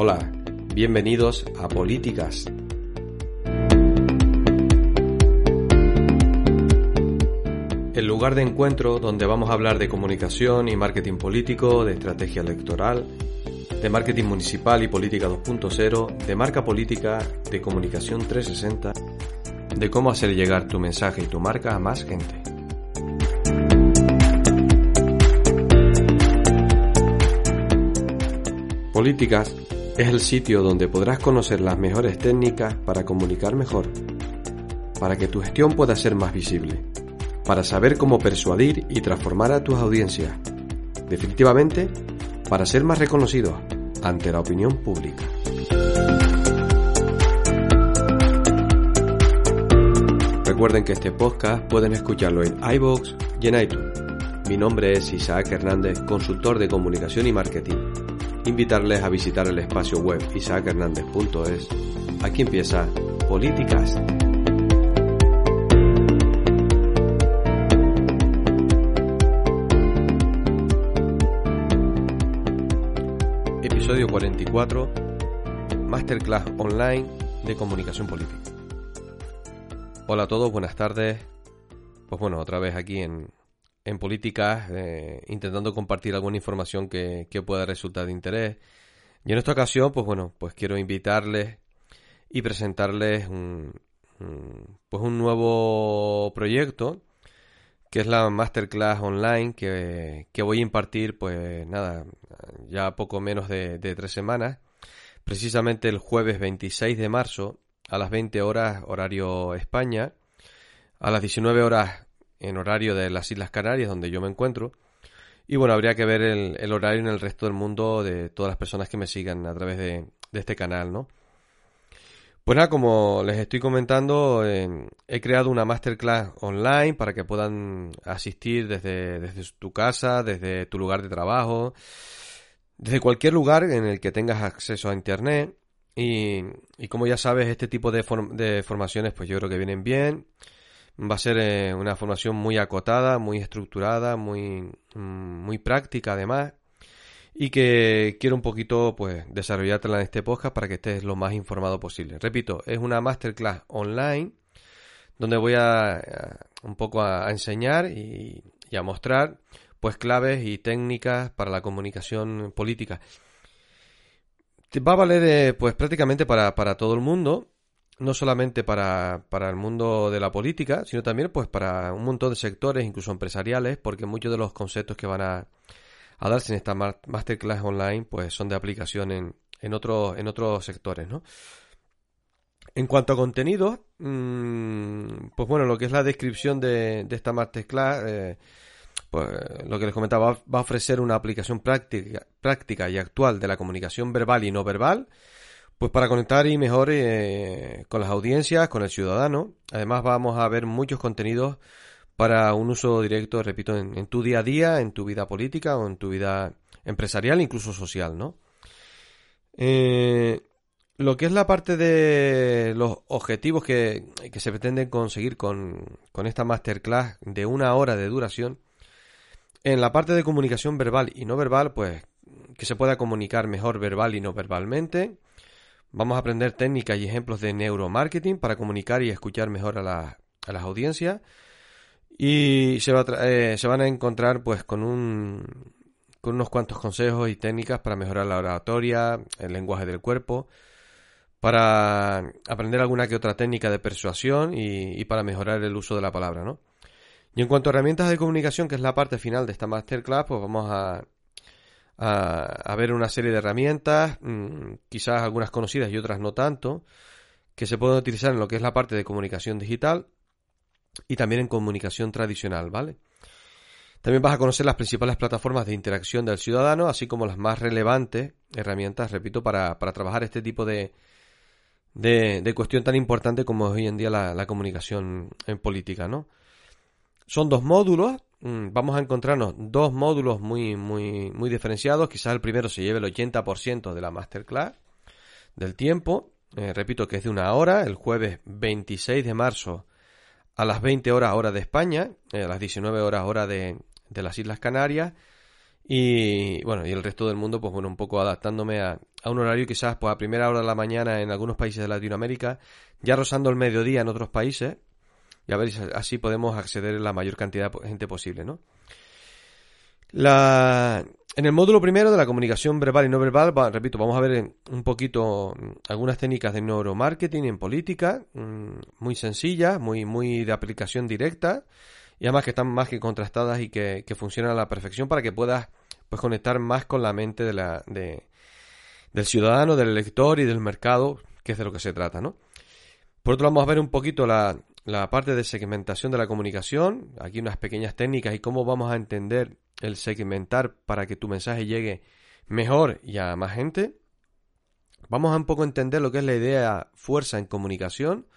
Hola, bienvenidos a Políticas. El lugar de encuentro donde vamos a hablar de comunicación y marketing político, de estrategia electoral, de marketing municipal y política 2.0, de marca política, de comunicación 360, de cómo hacer llegar tu mensaje y tu marca a más gente. Políticas es el sitio donde podrás conocer las mejores técnicas para comunicar mejor, para que tu gestión pueda ser más visible, para saber cómo persuadir y transformar a tus audiencias, definitivamente para ser más reconocidos ante la opinión pública. Recuerden que este podcast pueden escucharlo en iVoox y en iTunes. Mi nombre es Isaac Hernández, consultor de comunicación y marketing invitarles a visitar el espacio web isaachernández.es. Aquí empieza Políticas. Episodio 44. Masterclass online de comunicación política. Hola a todos, buenas tardes. Pues bueno, otra vez aquí en, en política, eh, intentando compartir alguna información que, pueda resultar de interés. Y en esta ocasión, pues bueno, pues quiero invitarles y presentarles un, pues un nuevo proyecto que es la masterclass online que, voy a impartir, pues nada, ya poco menos de, tres semanas, precisamente el jueves 26 de marzo a las 20 horas horario España, a las 19 horas en horario de las Islas Canarias, donde yo me encuentro. Y bueno, habría que ver el, horario en el resto del mundo de todas las personas que me sigan a través de, este canal, ¿no? Pues nada, como les estoy comentando, he creado una masterclass online para que puedan asistir desde, desde tu casa, desde tu lugar de trabajo, desde cualquier lugar en el que tengas acceso a Internet. Y, y como ya sabes, este tipo de, de formaciones, pues yo creo que vienen bien Va a ser eh, una formación muy acotada, muy estructurada, muy, mm, muy práctica además. Y que quiero un poquito pues desarrollártela en este podcast para que estés lo más informado posible. Repito, es una masterclass online donde voy a, un poco a, enseñar y, a mostrar pues claves y técnicas para la comunicación política. Va a valer eh, pues prácticamente para, para todo el mundo no solamente para, para, el mundo de la política, sino también pues para un montón de sectores, incluso empresariales, porque muchos de los conceptos que van a, a darse en esta masterclass online pues son de aplicación en, en, otros en otros sectores, ¿no? En cuanto a contenido, mmm, pues bueno, lo que es la descripción de, de esta masterclass, eh, pues lo que les comentaba, va a ofrecer una aplicación práctica, práctica y actual de la comunicación verbal y no verbal, pues para conectar y mejor eh, con las audiencias, con el ciudadano. Además vamos a ver muchos contenidos para un uso directo, repito, en, tu día a día, en tu vida política o en tu vida empresarial, incluso social, ¿no? Eh, lo que es la parte de los objetivos que, que se pretenden conseguir con, con esta masterclass de una hora de duración, en la parte de comunicación verbal y no verbal, pues que se pueda comunicar mejor verbal y no verbalmente, Vamos a aprender técnicas y ejemplos de neuromarketing para comunicar y escuchar mejor a, las audiencias. Y se, eh, se, van a encontrar pues con, un, con unos cuantos consejos y técnicas para mejorar la oratoria, el lenguaje del cuerpo, para aprender alguna que otra técnica de persuasión y, y para mejorar el uso de la palabra, ¿no? Y en cuanto a herramientas de comunicación, que es la parte final de esta masterclass, pues vamos a, a, ver una serie de herramientas, mm, quizás algunas conocidas y otras no tanto, que se pueden utilizar en lo que es la parte de comunicación digital y también en comunicación tradicional, ¿vale? También vas a conocer las principales plataformas de interacción del ciudadano, así como las más relevantes herramientas, repito, para, para trabajar este tipo de, de, cuestión tan importante como es hoy en día la, comunicación en política, ¿no? Son dos módulos, vamos a encontrarnos dos módulos muy, muy, muy diferenciados, quizás el primero se lleve el 80% de la masterclass del tiempo, eh, repito que es de una hora, el jueves 26 de marzo a las 20 horas hora de España, eh, a las 19 horas hora de, de las Islas Canarias, y bueno, y el resto del mundo, pues bueno, un poco adaptándome a, a, un horario quizás pues a primera hora de la mañana en algunos países de Latinoamérica, ya rozando el mediodía en otros países, y a ver así podemos acceder a la mayor cantidad de gente posible, ¿no? La... En el módulo primero de la comunicación verbal y no verbal, repito, vamos a ver un poquito algunas técnicas de neuromarketing en política, mm, muy sencillas, muy, muy de aplicación directa, y además que están más que contrastadas y que, que funcionan a la perfección para que puedas pues conectar más con la mente de la, de, del ciudadano, del elector y del mercado, que es de lo que se trata, ¿no? Por otro lado, vamos a ver un poquito la, la parte de segmentación de la comunicación, aquí unas pequeñas técnicas y cómo vamos a entender el segmentar para que tu mensaje llegue mejor y a más gente. Vamos a un poco entender lo que es la idea fuerza en comunicación,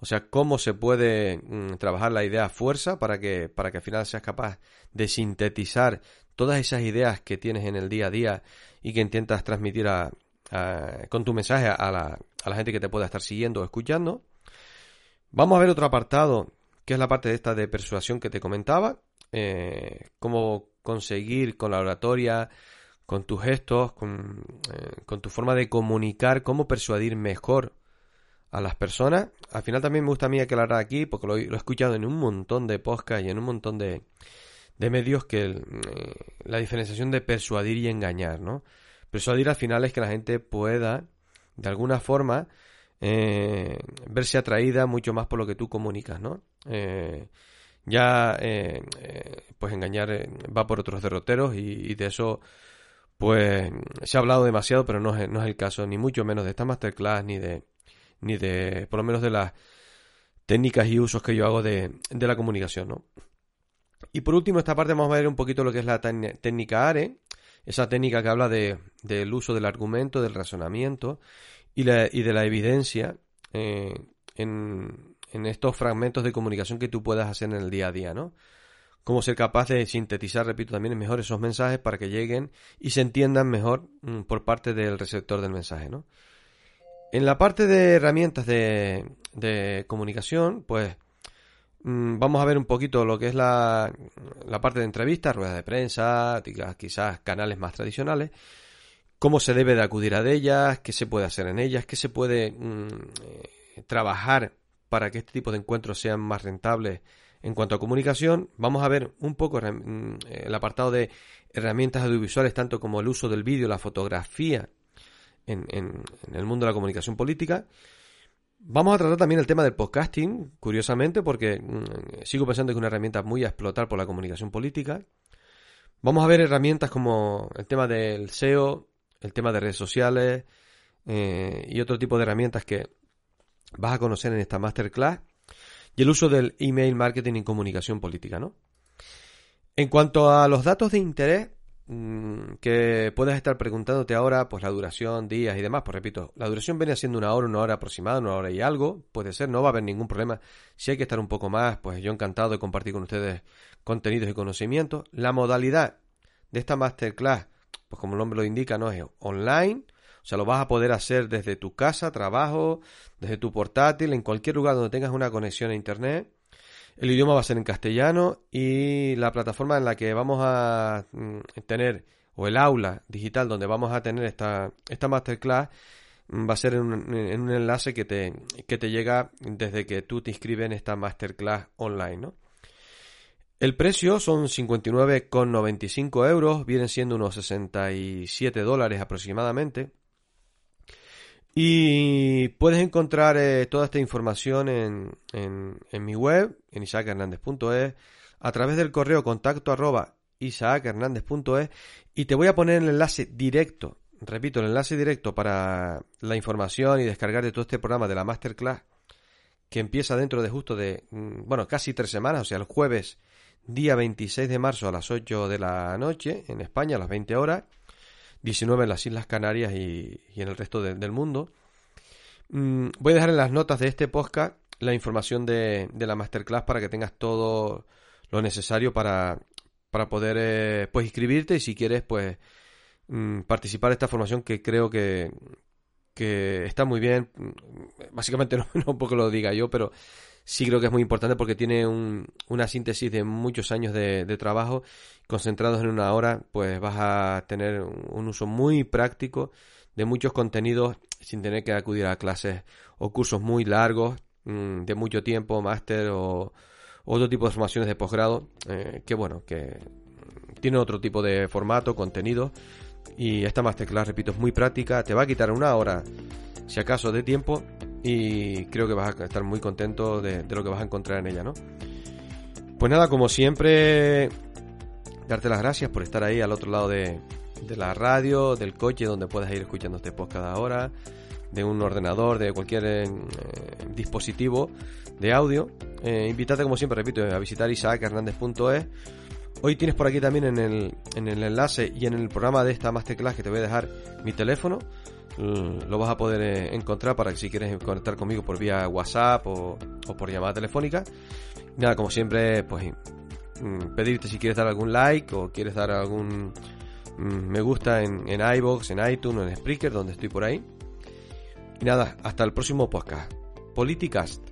o sea, cómo se puede mm, trabajar la idea fuerza para que, para que al final seas capaz de sintetizar todas esas ideas que tienes en el día a día y que intentas transmitir con tu mensaje a la, a la gente que te pueda estar siguiendo o escuchando. Vamos a ver otro apartado, que es la parte de esta de persuasión que te comentaba. Eh, cómo conseguir con la oratoria, con tus gestos, con, eh, con, tu forma de comunicar, cómo persuadir mejor a las personas. Al final también me gusta a mí aclarar aquí, porque lo, he escuchado en un montón de podcasts y en un montón de, de medios que eh, la diferenciación de persuadir y engañar, ¿no? Persuadir al final es que la gente pueda, de alguna forma, eh, verse atraída mucho más por lo que tú comunicas, ¿no? Eh, ya, pues engañar va por otros derroteros y, de eso, pues, se ha hablado demasiado, pero no es, no es el caso, ni mucho menos de esta masterclass, ni de, ni de, por lo menos de las técnicas y usos que yo hago de, de la comunicación, ¿no? Y por último, esta parte vamos a ver un poquito lo que es la técnica ARE, esa técnica que habla de, del uso del argumento, del razonamiento y, y de la evidencia eh, en, en, estos fragmentos de comunicación que tú puedas hacer en el día a día, ¿no? Cómo ser capaz de sintetizar, repito, también mejor esos mensajes para que lleguen y se entiendan mejor mm, por parte del receptor del mensaje, ¿no? En la parte de herramientas de, de comunicación, pues Mm, vamos a ver un poquito lo que es la, la parte de entrevistas, ruedas de prensa, quizás canales más tradicionales, cómo se debe de acudir a ellas, qué se puede hacer en ellas, qué se puede mm, eh, trabajar para que este tipo de encuentros sean más rentables en cuanto a comunicación. Vamos a ver un poco mm, el apartado de herramientas audiovisuales, tanto como el uso del vídeo, la fotografía en, en el mundo de la comunicación política. Vamos a tratar también el tema del podcasting, curiosamente, porque mm, sigo pensando que es una herramienta muy a explotar por la comunicación política. Vamos a ver herramientas como el tema del SEO, el tema de redes sociales eh, y otro tipo de herramientas que vas a conocer en esta masterclass. Y el uso del email marketing y comunicación política, ¿no? En cuanto a los datos de interés, Mm, que puedes estar preguntándote ahora, pues la duración, días y demás. Pues repito, la duración viene siendo una hora, una hora aproximada, una hora y algo. Puede ser, no va a haber ningún problema. Si hay que estar un poco más, pues yo encantado de compartir con ustedes contenidos y conocimientos. La modalidad de esta masterclass, pues como el nombre lo indica, no es online. O sea, lo vas a poder hacer desde tu casa, trabajo, desde tu portátil, en cualquier lugar donde tengas una conexión a internet. El idioma va a ser en castellano y la plataforma en la que vamos a mm, tener, o el aula digital donde vamos a tener esta, esta masterclass, mm, va a ser en un, enlace que te, que te llega desde que tú te inscribes en esta masterclass online, ¿no? El precio son 59,95 euros, vienen siendo unos 67 dólares aproximadamente. Y puedes encontrar eh, toda esta información en, en, mi web, en isaachernández.es, a través del correo contacto arroba y te voy a poner el enlace directo, repito, el enlace directo para la información y descargar de todo este programa de la masterclass que empieza dentro de justo de, mm, bueno, casi tres semanas, o sea, el jueves día 26 de marzo a las 8 de la noche en España, a las 20 horas, 19 en las Islas Canarias y, en el resto del mundo. Mm, voy a dejar en las notas de este podcast la información de, la masterclass para que tengas todo lo necesario para, para poder eh, pues inscribirte y si quieres pues mm, participar de esta formación que creo que, que está muy bien. Básicamente no, no porque lo diga yo, pero sí creo que es muy importante porque tiene una síntesis de muchos años de, trabajo. Concentrados en una hora, pues vas a tener un uso muy práctico de muchos contenidos sin tener que acudir a clases o cursos muy largos mm, de mucho tiempo, máster o otro tipo de formaciones de posgrado, eh, que bueno, que tiene otro tipo de formato, contenido y esta masterclass, repito, es muy práctica, te va a quitar una hora, si acaso, de tiempo y creo que vas a estar muy contento de, lo que vas a encontrar en ella, ¿no? Pues nada, como siempre, darte las gracias por estar ahí al otro lado de, la radio, del coche, donde puedas ir escuchando este podcast ahora, de un ordenador, de cualquier eh, dispositivo de audio. Eh, como siempre, repito, a visitar isaachernández.es. Hoy tienes por aquí también en el, en el enlace y en el programa de esta masterclass que te voy a dejar mi teléfono Mm, lo vas a poder eh, encontrar para que si quieres conectar conmigo por vía WhatsApp o, por llamada telefónica. Nada, como siempre, pues mm, pedirte si quieres dar algún like o quieres dar algún mm, me gusta en, en iBox, en iTunes en Spreaker, donde estoy por ahí. Y nada, hasta el próximo podcast. Politicast.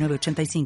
85